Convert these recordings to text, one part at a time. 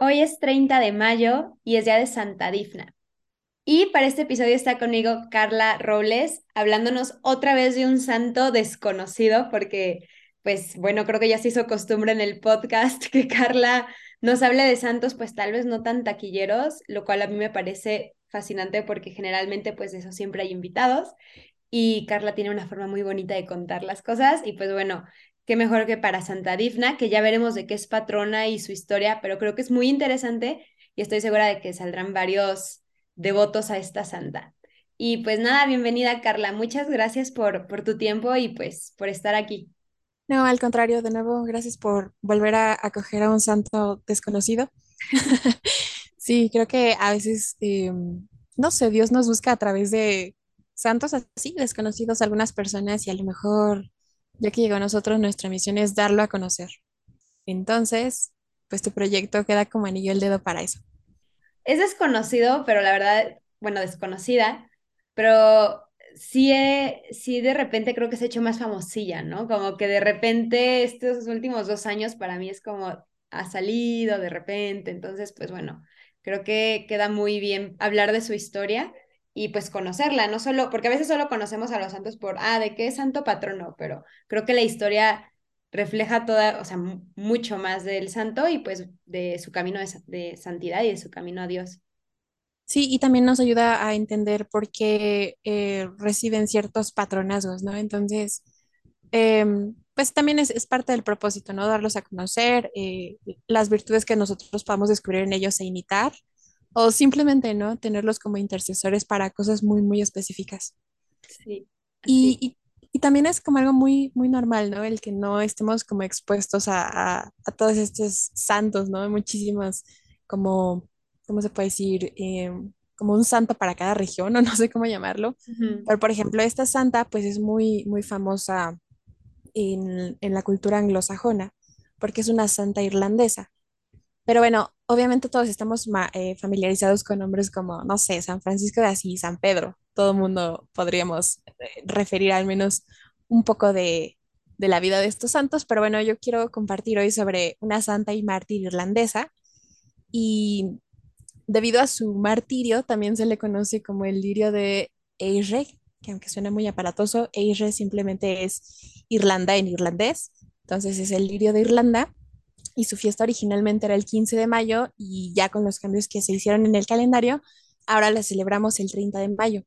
Hoy es 30 de mayo y es día de Santa Difna. Y para este episodio está conmigo Carla Robles, hablándonos otra vez de un santo desconocido, porque, pues bueno, creo que ya se hizo costumbre en el podcast que Carla nos hable de santos, pues tal vez no tan taquilleros, lo cual a mí me parece fascinante porque generalmente, pues de eso siempre hay invitados. Y Carla tiene una forma muy bonita de contar las cosas. Y pues bueno, qué mejor que para Santa Difna, que ya veremos de qué es patrona y su historia, pero creo que es muy interesante y estoy segura de que saldrán varios devotos a esta santa. Y pues nada, bienvenida Carla, muchas gracias por, por tu tiempo y pues por estar aquí. No, al contrario, de nuevo, gracias por volver a acoger a un santo desconocido. Sí, creo que a veces, eh, no sé, Dios nos busca a través de santos así, desconocidos algunas personas y a lo mejor, ya que llegó a nosotros, nuestra misión es darlo a conocer. Entonces, pues tu proyecto queda como anillo el dedo para eso. Es desconocido, pero la verdad, bueno, desconocida, pero sí, he- sí de repente creo que se ha hecho más famosilla, ¿no? Como que de repente estos últimos dos años para mí es como ha salido de repente, entonces pues bueno, creo que queda muy bien hablar de su historia y pues conocerla, no solo, porque a veces solo conocemos a los santos por, ah, ¿de qué santo patrono? Pero creo que la historia refleja toda, o sea, mu- mucho más del santo y pues de su camino de, de santidad y de su camino a Dios. Sí, y también nos ayuda a entender por qué eh, reciben ciertos patronazgos, ¿no? Entonces, em, pues también es, es parte del propósito, ¿no? Darlos a conocer, eh, las virtudes que nosotros podamos descubrir en ellos e imitar, o simplemente, ¿no? Tenerlos como intercesores para cosas muy, muy específicas. Sí, Y, y- y también es como algo muy, muy normal, ¿no? El que no estemos como expuestos a, a, a todos estos santos, ¿no? Muchísimos, como, ¿cómo se puede decir? Em, como un santo para cada región, o no sé cómo llamarlo. Pero, por ejemplo, esta santa, pues es muy, muy famosa en, en la cultura anglosajona, porque es una santa irlandesa. Pero bueno, obviamente todos estamos eh, familiarizados con nombres como, no sé, San Francisco de Asís, San Pedro. Todo el mundo podríamos eh, referir al menos un poco de, de la vida de estos santos, pero bueno, yo quiero compartir hoy sobre una santa y mártir irlandesa. Y debido a su martirio también se le conoce como el lirio de Eire, que aunque suena muy aparatoso, Eire simplemente es Irlanda en irlandés, entonces es el lirio de Irlanda y su fiesta originalmente era el 15 de mayo y ya con los cambios que se hicieron en el calendario, ahora la celebramos el 30 de mayo.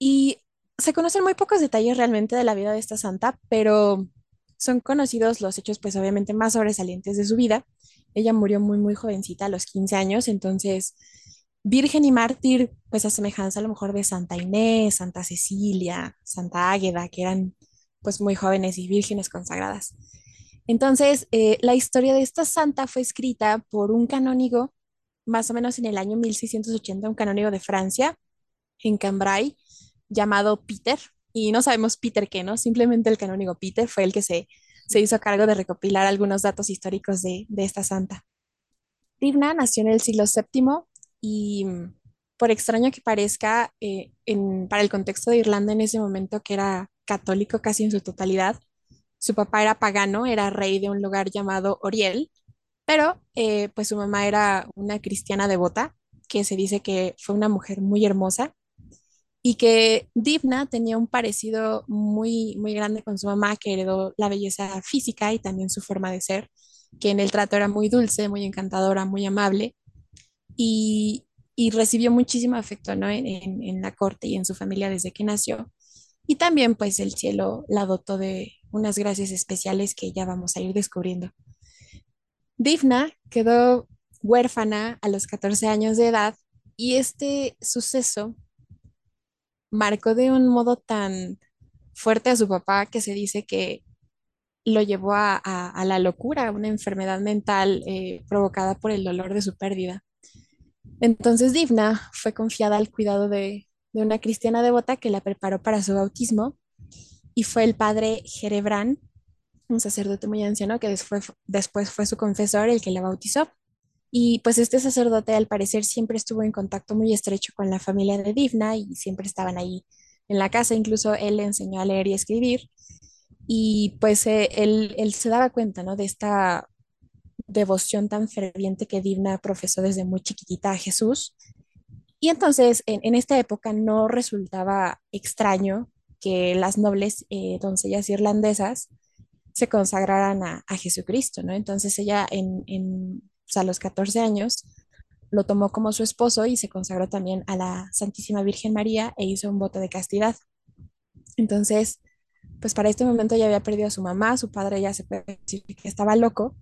Y se conocen muy pocos detalles realmente de la vida de esta santa, pero son conocidos los hechos pues obviamente más sobresalientes de su vida. Ella murió muy muy jovencita a los 15 años, entonces virgen y mártir pues a semejanza a lo mejor de Santa Inés, Santa Cecilia, Santa Águeda, que eran pues muy jóvenes y vírgenes consagradas. Entonces, eh, la historia de esta santa fue escrita por un canónigo, más o menos en el año 1680, un canónigo de Francia, en Cambrai, llamado Peter. Y no sabemos Peter qué, ¿no? Simplemente el canónigo Peter fue el que se, se hizo cargo de recopilar algunos datos históricos de, de esta santa. Divna nació en el siglo séptimo y mm, por extraño que parezca, eh, en- para el contexto de Irlanda en ese momento, que era católico casi en su totalidad, su papá era pagano, era rey de un lugar llamado Oriel, pero eh, pues su mamá era una cristiana devota, que se dice que fue una mujer muy hermosa y que Divna tenía un parecido muy, muy grande con su mamá, que heredó la belleza física y también su forma de ser, que en el trato era muy dulce, muy encantadora, muy amable y, y recibió muchísimo afecto, ¿no? en, en en la corte y en su familia desde que nació. Y también pues el cielo la dotó de unas gracias especiales que ya vamos a ir descubriendo. Divna quedó huérfana a los 14 años de edad y este suceso marcó de un modo tan fuerte a su papá que se dice que lo llevó a, la locura, una enfermedad mental eh, provocada por el dolor de su pérdida. Entonces Divna fue confiada al cuidado de una cristiana devota que la preparó para su bautismo y fue el padre Jerebrán, un sacerdote muy anciano que después, después fue su confesor el que la bautizó. Y pues este sacerdote al parecer siempre estuvo en contacto muy estrecho con la familia de Divna y siempre estaban ahí en la casa, incluso él le enseñó a leer y escribir y pues eh, él, él se daba cuenta, ¿no? De esta devoción tan ferviente que Divna profesó desde muy chiquitita a Jesús. Y entonces en, en esta época no resultaba extraño que las nobles eh, doncellas irlandesas se consagraran a, a, Jesucristo, ¿no? Entonces ella en, en a los 14 años lo tomó como su esposo y se consagró también a la Santísima Virgen María e hizo un voto de castidad. Entonces, pues para este momento ya había perdido a su mamá, su padre ya se puede decir que estaba loco,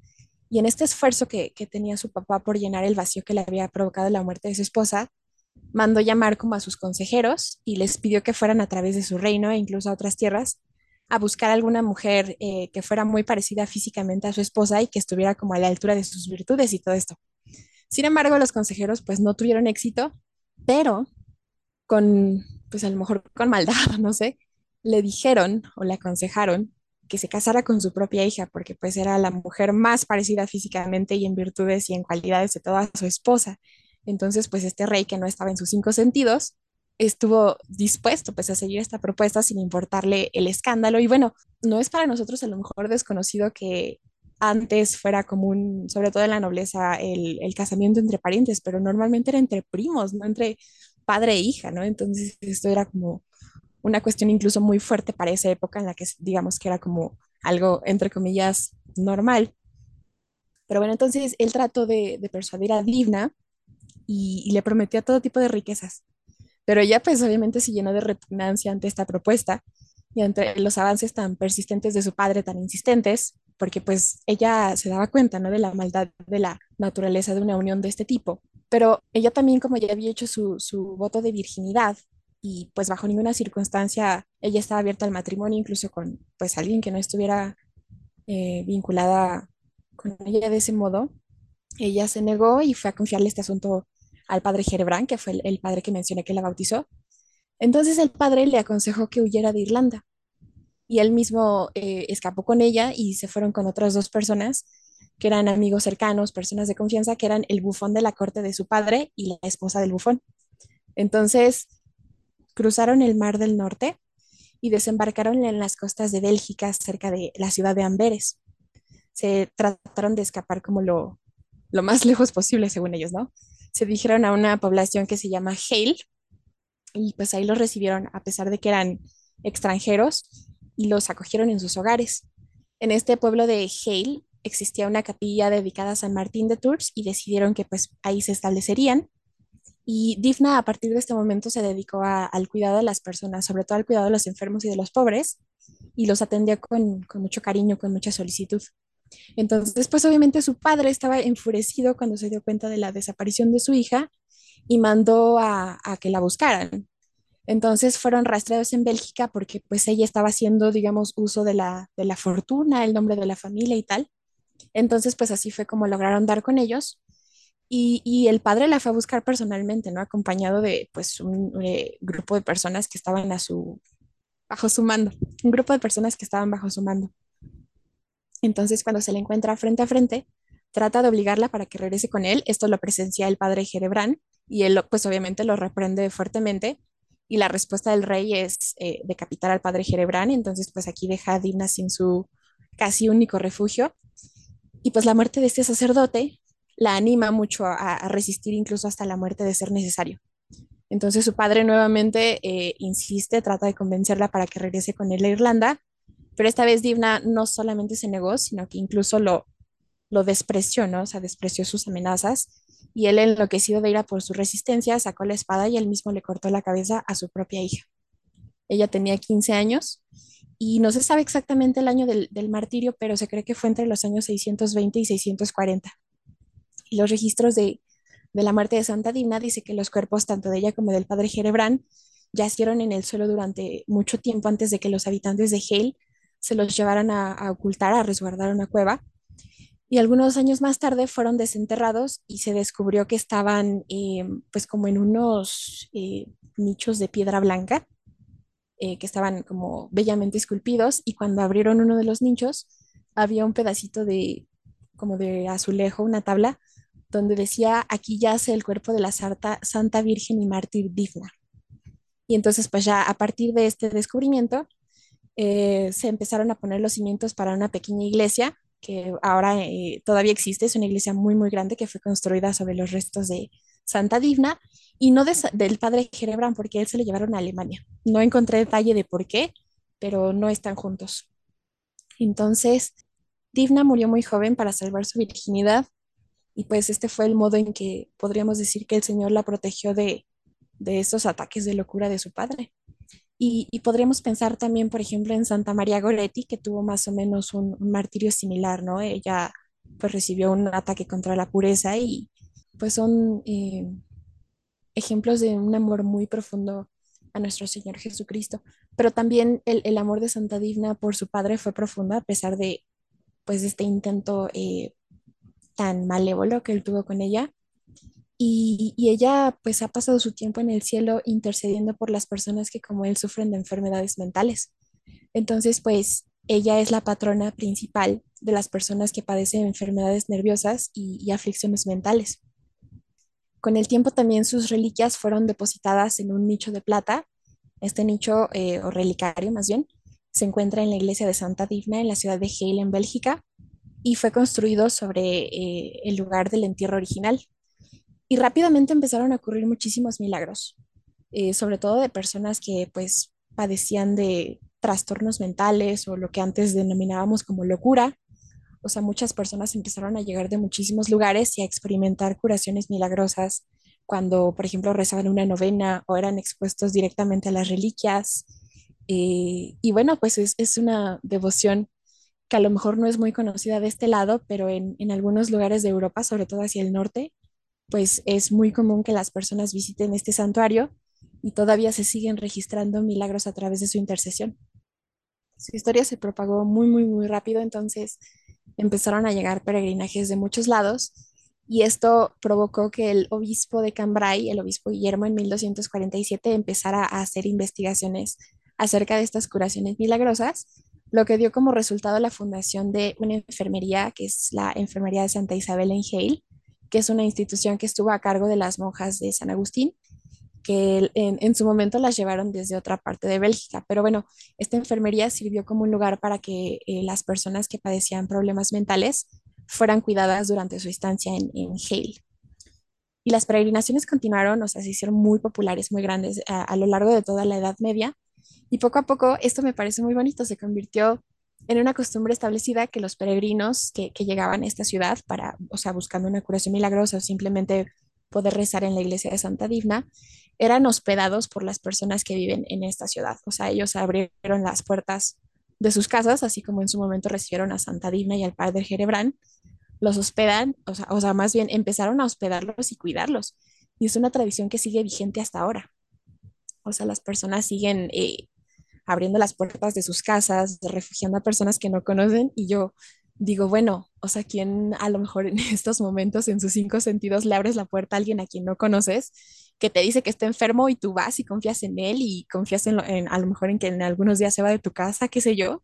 y en este esfuerzo que, que tenía su papá por llenar el vacío que le había provocado la muerte de su esposa, mandó llamar como a sus consejeros y les pidió que fueran a través de su reino e incluso a otras tierras a buscar alguna mujer eh, que fuera muy parecida físicamente a su esposa y que estuviera como a la altura de sus virtudes y todo esto. Sin embargo, los consejeros pues no tuvieron éxito, pero con, pues a lo mejor con maldad, no sé, le dijeron o le aconsejaron que se casara con su propia hija, porque pues era la mujer más parecida físicamente y en virtudes y en cualidades de toda su esposa. Entonces, pues este rey que no estaba en sus cinco sentidos, estuvo dispuesto pues a seguir esta propuesta sin importarle el escándalo. Y bueno, no es para nosotros a lo mejor desconocido que antes fuera común, sobre todo en la nobleza, el, casamiento entre parientes, pero normalmente era entre primos, no entre padre e hija, ¿no? Entonces esto era como una cuestión incluso muy fuerte para esa época en la que digamos que era como algo, entre comillas, normal. Pero bueno, entonces él trató de, de persuadir a Divna y, le prometió todo tipo de riquezas. Pero ella pues obviamente se llenó de repugnancia ante esta propuesta y ante los avances tan persistentes de su padre, tan insistentes, porque pues ella se daba cuenta, ¿no? De la maldad de la naturaleza de una unión de este tipo. Pero ella también, como ya había hecho su, su voto de virginidad, y pues bajo ninguna circunstancia ella estaba abierta al matrimonio, incluso con pues alguien que no estuviera eh, vinculada con ella de ese modo. Ella se negó y fue a confiarle este asunto al padre Jerebrán, que fue el, el padre que mencioné que la bautizó. Entonces el padre le aconsejó que huyera de Irlanda y él mismo eh, escapó con ella y se fueron con otras dos personas que eran amigos cercanos, personas de confianza, que eran el bufón de la corte de su padre y la esposa del bufón. Entonces, cruzaron el Mar del Norte y desembarcaron en las costas de Bélgica, cerca de la ciudad de Amberes. Se trataron de escapar como lo, lo más lejos posible, según ellos, ¿no? Se dirigieron a una población que se llama Hale y pues ahí los recibieron a pesar de que eran extranjeros y los acogieron en sus hogares. En este pueblo de Hale existía una capilla dedicada a San Martín de Tours y decidieron que pues ahí se establecerían y Difna a partir de este momento se dedicó a, al cuidado de las personas, sobre todo al cuidado de los enfermos y de los pobres, y los atendía con, con mucho cariño, con mucha solicitud. Entonces, pues obviamente su padre estaba enfurecido cuando se dio cuenta de la desaparición de su hija y mandó a, a, que la buscaran. Entonces fueron rastreados en Bélgica porque pues ella estaba haciendo, digamos, uso de la, de la fortuna, el nombre de la familia y tal. Entonces pues así fue como lograron dar con ellos y, y, el padre la fue a buscar personalmente, ¿no? Acompañado de, pues, un eh, grupo de personas que estaban a su, bajo su mando, un grupo de personas que estaban bajo su mando. Entonces, cuando se le encuentra frente a frente, trata de obligarla para que regrese con él. Esto lo presencia el padre Jerebrán y él, pues, obviamente lo reprende fuertemente. Y la respuesta del rey es eh, decapitar al padre Jerebrán. Entonces, pues, aquí deja a Dina sin su casi único refugio. Y pues la muerte de este sacerdote la anima mucho a, a, resistir incluso hasta la muerte de ser necesario. Entonces su padre nuevamente eh, insiste, trata de convencerla para que regrese con él a Irlanda, pero esta vez Divna no solamente se negó, sino que incluso lo, lo despreció, ¿no? O sea, despreció sus amenazas y él enloquecido de ira por su resistencia sacó la espada y él mismo le cortó la cabeza a su propia hija. Ella tenía 15 años y no se sabe exactamente el año del, del martirio, pero se cree que fue entre los años 620 y 640 y los registros de, de la muerte de Santa Dina dice que los cuerpos tanto de ella como del padre Jerebrán yacieron en el suelo durante mucho tiempo antes de que los habitantes de Hale se los llevaran a, ocultar, a resguardar una cueva. Y algunos años más tarde fueron desenterrados y se descubrió que estaban eh, pues como en unos eh, nichos de piedra blanca, eh, que estaban como bellamente esculpidos y cuando abrieron uno de los nichos había un pedacito de como de azulejo, una tabla donde decía, aquí yace el cuerpo de la Santa, Santa Virgen y Mártir Digna. Y entonces, pues ya a partir de este descubrimiento, eh, se empezaron a poner los cimientos para una pequeña iglesia que ahora eh, todavía existe, es una iglesia muy, muy grande que fue construida sobre los restos de Santa Divna y no de, del padre Gerebrand, porque él se lo llevaron a Alemania. No encontré detalle de por qué, pero no están juntos. Entonces, Divna murió muy joven para salvar su virginidad y pues este fue el modo en que podríamos decir que el Señor la protegió de, de estos ataques de locura de su padre. Y, y, podríamos pensar también, por ejemplo, en Santa María Goretti, que tuvo más o menos un, martirio similar, ¿no? Ella pues recibió un ataque contra la pureza y pues son eh, ejemplos de un amor muy profundo a nuestro Señor Jesucristo. Pero también el, el amor de Santa Divna por su padre fue profundo a pesar de pues este intento eh, tan malévolo que él tuvo con ella. Y, ella pues ha pasado su tiempo en el cielo intercediendo por las personas que como él sufren de enfermedades mentales. Entonces pues ella es la patrona principal de las personas que padecen enfermedades nerviosas y, aflicciones mentales. Con el tiempo también sus reliquias fueron depositadas en un nicho de plata. Este nicho, eh, o relicario más bien, se encuentra en la iglesia de Santa Divna en la ciudad de Halle, en Bélgica, y fue construido sobre eh, el lugar del entierro original. Y rápidamente empezaron a ocurrir muchísimos milagros, eh, sobre todo de personas que pues padecían de trastornos mentales o lo que antes denominábamos como locura, o sea, muchas personas empezaron a llegar de muchísimos lugares y a experimentar curaciones milagrosas cuando, por ejemplo, rezaban una novena o eran expuestos directamente a las reliquias. Eh, y bueno, pues es, es, una devoción que a lo mejor no es muy conocida de este lado, pero en, en algunos lugares de Europa, sobre todo hacia el norte, pues es muy común que las personas visiten este santuario y todavía se siguen registrando milagros a través de su intercesión. Su historia se propagó muy, muy, muy rápido, entonces empezaron a llegar peregrinajes de muchos lados y esto provocó que el obispo de Cambrai, el obispo Guillermo, en 1247 empezara a hacer investigaciones acerca de estas curaciones milagrosas, lo que dio como resultado la fundación de una enfermería, que es la Enfermería de Santa Isabel en Hale, que es una institución que estuvo a cargo de las monjas de San Agustín que en, en, su momento las llevaron desde otra parte de Bélgica. Pero bueno, esta enfermería sirvió como un lugar para que eh, las personas que padecían problemas mentales fueran cuidadas durante su estancia en, en Hale. Y las peregrinaciones continuaron, o sea, se hicieron muy populares, muy grandes a, a lo largo de toda la Edad Media. Y poco a poco, esto me parece muy bonito, se convirtió en una costumbre establecida que los peregrinos que, que, llegaban a esta ciudad para, o sea, buscando una curación milagrosa o simplemente poder rezar en la iglesia de Santa Divna, eran hospedados por las personas que viven en esta ciudad. O sea, ellos abrieron las puertas de sus casas, así como en su momento recibieron a Santa Divna y al padre Jerebrán, los hospedan, o sea, o sea, más bien empezaron a hospedarlos y cuidarlos. Y es una tradición que sigue vigente hasta ahora. O sea, las personas siguen eh, abriendo las puertas de sus casas, refugiando a personas que no conocen y yo digo, bueno, o sea, ¿quién a lo mejor en estos momentos en sus cinco sentidos le abres la puerta a alguien a quien no conoces, que te dice que está enfermo y tú vas y confías en él y confías en, lo, en a lo mejor en que en algunos días se va de tu casa, qué sé yo?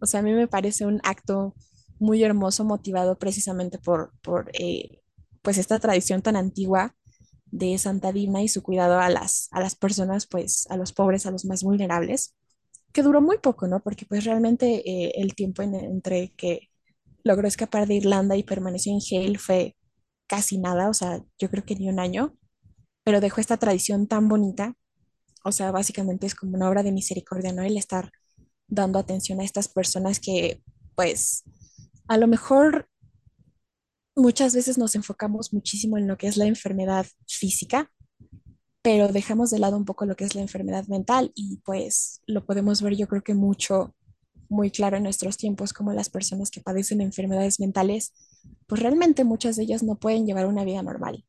O sea, a mí me parece un acto muy hermoso motivado precisamente por, por eh, pues esta tradición tan antigua de Santa Dina y su cuidado a las, a las personas, pues a los pobres, a los más vulnerables, que duró muy poco, ¿no? Porque pues realmente eh, el tiempo en, entre que logró escapar de Irlanda y permaneció en Hale fue casi nada, o sea, yo creo que ni un año, pero dejó esta tradición tan bonita, o sea, básicamente es como una obra de misericordia, ¿no? El estar dando atención a estas personas que, pues, a lo mejor muchas veces nos enfocamos muchísimo en lo que es la enfermedad física, pero dejamos de lado un poco lo que es la enfermedad mental y pues lo podemos ver yo creo que mucho muy claro en nuestros tiempos como las personas que padecen enfermedades mentales, pues realmente muchas de ellas no pueden llevar una vida normal.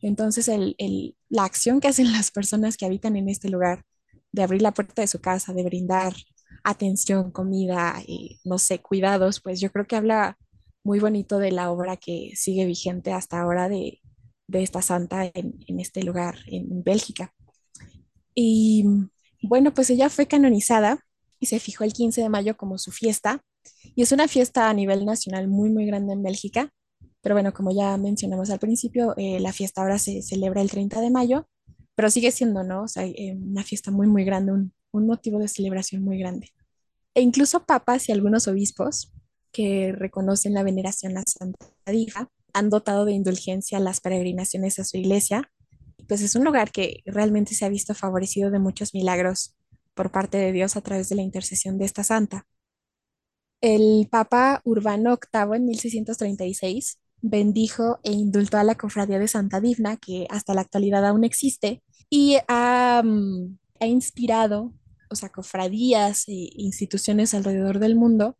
Entonces, el, el, la acción que hacen las personas que habitan en este lugar, de abrir la puerta de su casa, de brindar atención, comida, y, no sé, cuidados, pues yo creo que habla muy bonito de la obra que sigue vigente hasta ahora de, de esta santa en, este lugar, en Bélgica. Y bueno, pues ella fue canonizada y se fijó el 15 de mayo como su fiesta. Y es una fiesta a nivel nacional muy, muy grande en Bélgica. Pero bueno, como ya mencionamos al principio, eh, la fiesta ahora se celebra el 30 de mayo, pero sigue siendo, ¿no? O sea, eh, una fiesta muy, muy grande, un, un, motivo de celebración muy grande. E incluso papas y algunos obispos que reconocen la veneración a Santa Difa han dotado de indulgencia las peregrinaciones a su iglesia. Pues es un lugar que realmente se ha visto favorecido de muchos milagros por parte de Dios a través de la intercesión de esta santa. El Papa Urbano VIII en 1636 bendijo e indultó a la cofradía de Santa Divna, que hasta la actualidad aún existe, y ha, mm, ha inspirado, o sea, cofradías e instituciones alrededor del mundo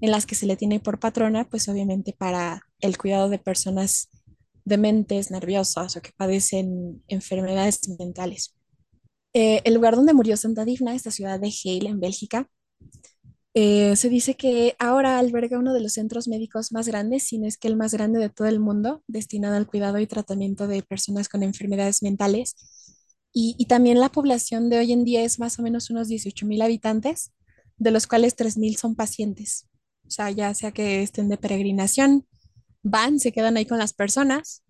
en las que se le tiene por patrona, pues obviamente para el cuidado de personas dementes, nerviosas o que padecen enfermedades mentales. Eh, el lugar donde murió Santa Divna, esta ciudad de Halle, en Bélgica, eh, se dice que ahora alberga uno de los centros médicos más grandes, si no es que el más grande de todo el mundo, destinado al cuidado y tratamiento de personas con enfermedades mentales. Y, y también la población de hoy en día es más o menos unos 18 mil habitantes, de los cuales 3 mil son pacientes. O sea, ya sea que estén de peregrinación, van, se quedan ahí con las personas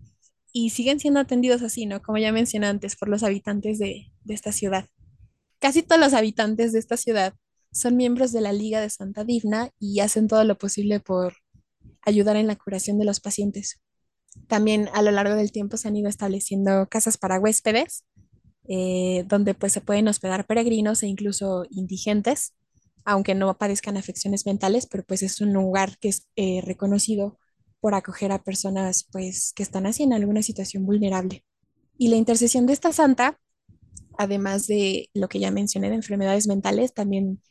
y siguen siendo atendidos así, ¿no? Como ya mencioné antes, por los habitantes de, de esta ciudad. Casi todos los habitantes de esta ciudad son miembros de la Liga de Santa Divna y hacen todo lo posible por ayudar en la curación de los pacientes. También a lo largo del tiempo se han ido estableciendo casas para huéspedes, eh, donde pues se pueden hospedar peregrinos e incluso indigentes, aunque no padezcan afecciones mentales, pero pues es un lugar que es eh, reconocido por acoger a personas pues que están así en alguna situación vulnerable. Y la intercesión de esta santa, además de lo que ya mencioné de enfermedades mentales, también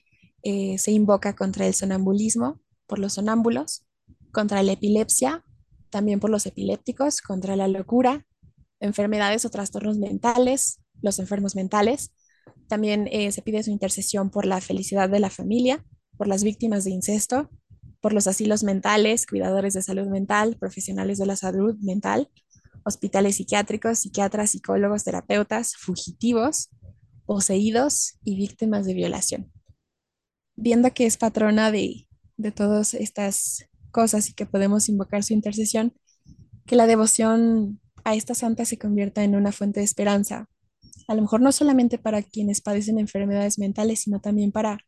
eh, se invoca contra el sonambulismo por los sonámbulos, contra la epilepsia, también por los epilépticos, contra la locura, enfermedades o trastornos mentales, los enfermos mentales. También eh, se pide su intercesión por la felicidad de la familia, por las víctimas de incesto, por los asilos mentales, cuidadores de salud mental, profesionales de la salud mental, hospitales psiquiátricos, psiquiatras, psicólogos, terapeutas, fugitivos, poseídos y víctimas de violación. Viendo que es patrona de, de todas estas cosas y que podemos invocar su intercesión, que la devoción a esta santa se convierta en una fuente de esperanza, a lo mejor no solamente para quienes padecen enfermedades mentales, sino también para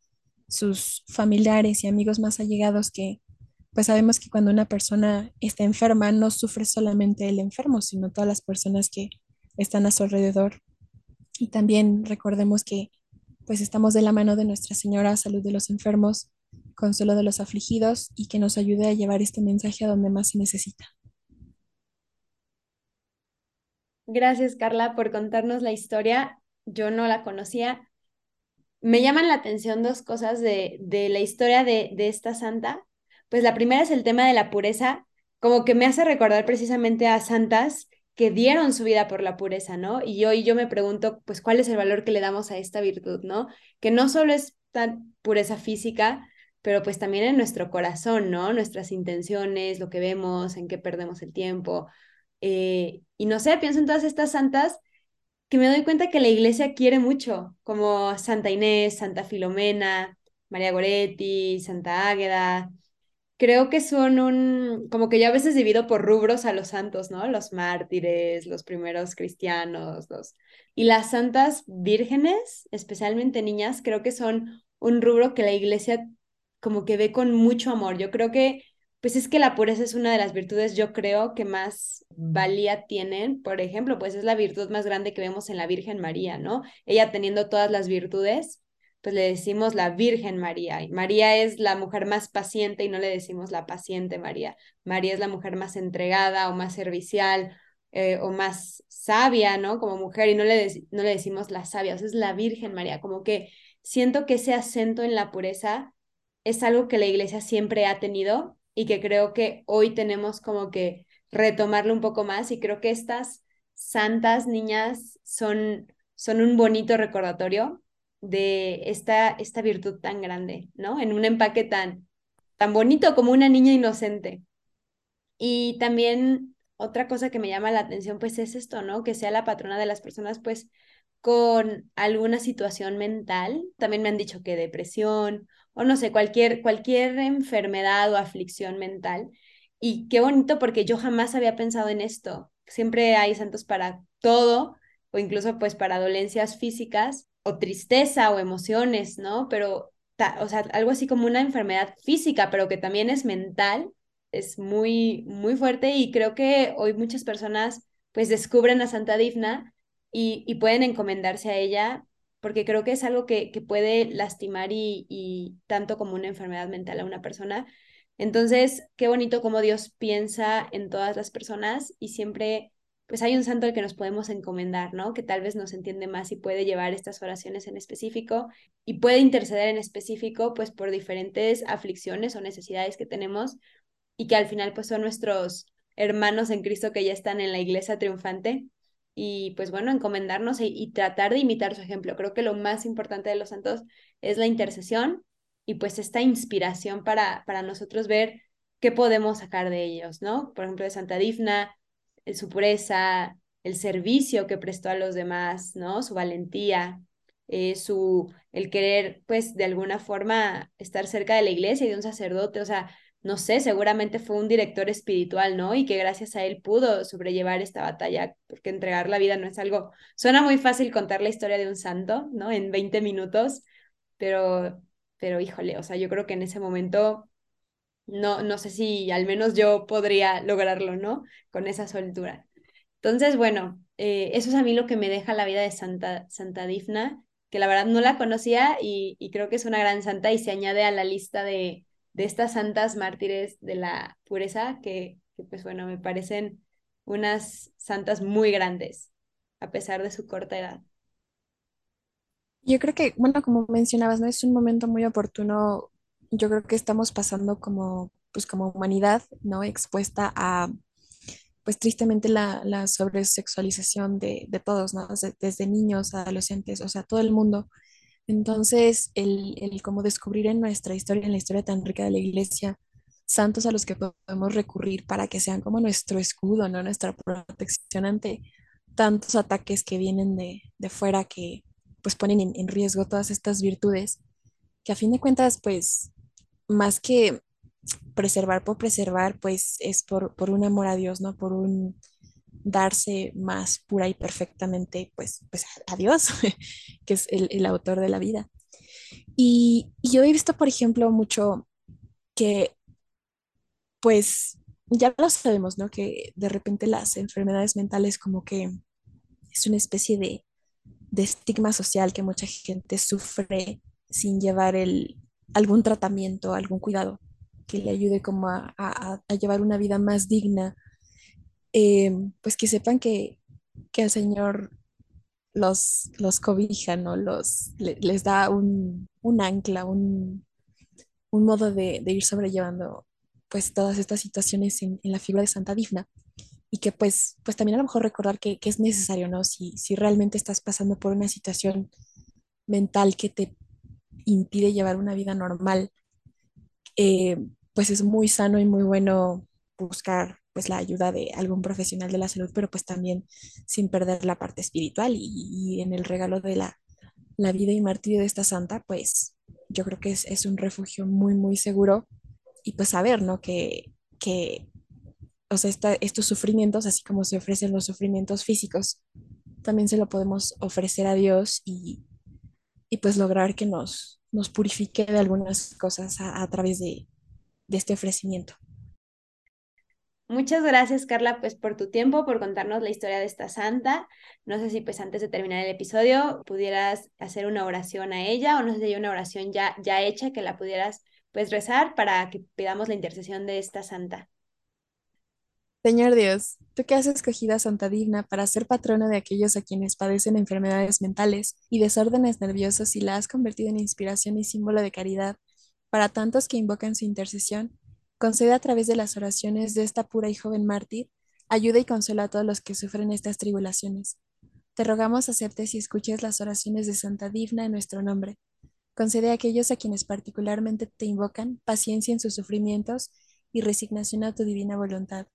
sus familiares y amigos más allegados que pues sabemos que cuando una persona está enferma no sufre solamente el enfermo, sino todas las personas que están a su alrededor. Y también recordemos que pues estamos de la mano de Nuestra Señora, salud de los enfermos, consuelo de los afligidos y que nos ayude a llevar este mensaje a donde más se necesita. Gracias, Carla, por contarnos la historia. Yo no la conocía. Me llaman la atención dos cosas de, de la historia de, de esta santa. Pues la primera es el tema de la pureza, como que me hace recordar precisamente a santas que dieron su vida por la pureza, ¿no? Y hoy yo me pregunto, pues, ¿cuál es el valor que le damos a esta virtud, ¿no? Que no solo es tan pureza física, pero pues también en nuestro corazón, ¿no? Nuestras intenciones, lo que vemos, en qué perdemos el tiempo. Eh, y no sé, pienso en todas estas santas que me doy cuenta que la iglesia quiere mucho, como Santa Inés, Santa Filomena, María Goretti, Santa Águeda. Creo que son un, como que yo a veces divido por rubros a los santos, ¿no? Los mártires, los primeros cristianos, los... Y las santas vírgenes, especialmente niñas, creo que son un rubro que la iglesia como que ve con mucho amor. Yo creo que pues es que la pureza es una de las virtudes, yo creo, que más valía tienen. Por ejemplo, pues es la virtud más grande que vemos en la Virgen María, ¿no? Ella teniendo todas las virtudes, pues le decimos la Virgen María. Y María es la mujer más paciente y no le decimos la paciente María. María es la mujer más entregada o más servicial eh, o más sabia, ¿no? Como mujer y no le, no le decimos la sabia, o sea, es la Virgen María. Como que siento que ese acento en la pureza es algo que la iglesia siempre ha tenido y que creo que hoy tenemos como que retomarlo un poco más y creo que estas santas niñas son, son un bonito recordatorio de esta, esta virtud tan grande, ¿no? En un empaque tan, tan bonito como una niña inocente. Y también otra cosa que me llama la atención, pues es esto, ¿no? Que sea la patrona de las personas, pues con alguna situación mental. También me han dicho que depresión o no sé, cualquier, cualquier enfermedad o aflicción mental. Y qué bonito porque yo jamás había pensado en esto. Siempre hay santos para todo o incluso pues para dolencias físicas o tristeza o emociones, ¿no? Pero o sea, algo así como una enfermedad física, pero que también es mental, es muy, muy fuerte y creo que hoy muchas personas pues descubren a Santa Difna y, y pueden encomendarse a ella porque creo que es algo que, que puede lastimar y, y tanto como una enfermedad mental a una persona. Entonces, qué bonito cómo Dios piensa en todas las personas y siempre pues hay un santo al que nos podemos encomendar, ¿no? Que tal vez nos entiende más y puede llevar estas oraciones en específico y puede interceder en específico, pues por diferentes aflicciones o necesidades que tenemos y que al final pues son nuestros hermanos en Cristo que ya están en la iglesia triunfante y pues bueno, encomendarnos y, tratar de imitar su ejemplo. Creo que lo más importante de los santos es la intercesión y pues esta inspiración para, para nosotros ver qué podemos sacar de ellos, ¿no? Por ejemplo, de Santa Difna, su pureza, el servicio que prestó a los demás, ¿no? Su valentía, eh, su, el querer, pues, de alguna forma estar cerca de la iglesia y de un sacerdote, o sea, no sé, seguramente fue un director espiritual, ¿no? Y que gracias a él pudo sobrellevar esta batalla, porque entregar la vida no es algo, suena muy fácil contar la historia de un santo, ¿no? En 20 minutos, pero, pero híjole, o sea, yo creo que en ese momento no, no sé si al menos yo podría lograrlo, ¿no? Con esa soltura. Entonces, bueno, eh, eso es a mí lo que me deja la vida de Santa, Santa Difna, que la verdad no la conocía y, creo que es una gran santa y se añade a la lista de, de estas santas mártires de la pureza, que, que pues bueno, me parecen unas santas muy grandes, a pesar de su corta edad. Yo creo que, bueno, como mencionabas, ¿no? Es un momento muy oportuno yo creo que estamos pasando como, pues como humanidad, ¿no? Expuesta a, pues tristemente la, la sobresexualización de, de todos, ¿no? Desde, desde, niños, adolescentes, o sea, todo el mundo. Entonces, el, el como descubrir en nuestra historia, en la historia tan rica de la iglesia, santos a los que podemos recurrir para que sean como nuestro escudo, ¿no? Nuestra protección ante tantos ataques que vienen de, de fuera que pues ponen en, en riesgo todas estas virtudes, que a fin de cuentas, pues más que preservar por preservar, pues es por, por un amor a Dios, ¿no? Por un darse más pura y perfectamente, pues, pues a Dios, que es el, el, autor de la vida. Y, yo he visto, por ejemplo, mucho que, pues, ya lo sabemos, ¿no? Que de repente las enfermedades mentales como que es una especie de, de estigma social que mucha gente sufre sin llevar el, algún tratamiento, algún cuidado que le ayude como a, a llevar una vida más digna, eh, pues que sepan que, que el Señor los, los cobija, ¿no? Los, les da un, un ancla, un, un modo de, de, ir sobrellevando pues todas estas situaciones en, en, la figura de Santa Difna y que pues, pues también a lo mejor recordar que, que es necesario, ¿no? Si, si realmente estás pasando por una situación mental que te impide llevar una vida normal, eh, pues es muy sano y muy bueno buscar pues la ayuda de algún profesional de la salud, pero pues también sin perder la parte espiritual y, y en el regalo de la, la, vida y martirio de esta santa, pues yo creo que es, es un refugio muy, muy seguro y pues saber, ¿no? Que, que o sea, estos sufrimientos, así como se ofrecen los sufrimientos físicos, también se lo podemos ofrecer a Dios y, y pues lograr que nos, nos purifique de algunas cosas a, a través de, de este ofrecimiento. Muchas gracias, Carla, pues por tu tiempo, por contarnos la historia de esta santa. No sé si pues antes de terminar el episodio pudieras hacer una oración a ella o no sé si hay una oración ya, ya hecha que la pudieras pues rezar para que pidamos la intercesión de esta santa. Señor Dios, tú que has escogido a Santa Digna para ser patrona de aquellos a quienes padecen enfermedades mentales y desórdenes nerviosos y la has convertido en inspiración y símbolo de caridad para tantos que invocan su intercesión, concede a través de las oraciones de esta pura y joven mártir, ayuda y consuela a todos los que sufren estas tribulaciones. Te rogamos aceptes y escuches las oraciones de Santa Digna en nuestro nombre. Concede a aquellos a quienes particularmente te invocan paciencia en sus sufrimientos y resignación a tu divina voluntad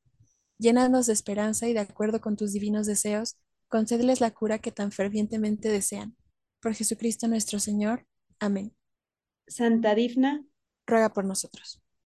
Llénanos de esperanza y de acuerdo con tus divinos deseos, concédeles la cura que tan fervientemente desean. Por Jesucristo nuestro Señor. Amén. Santa Difna, ruega por nosotros.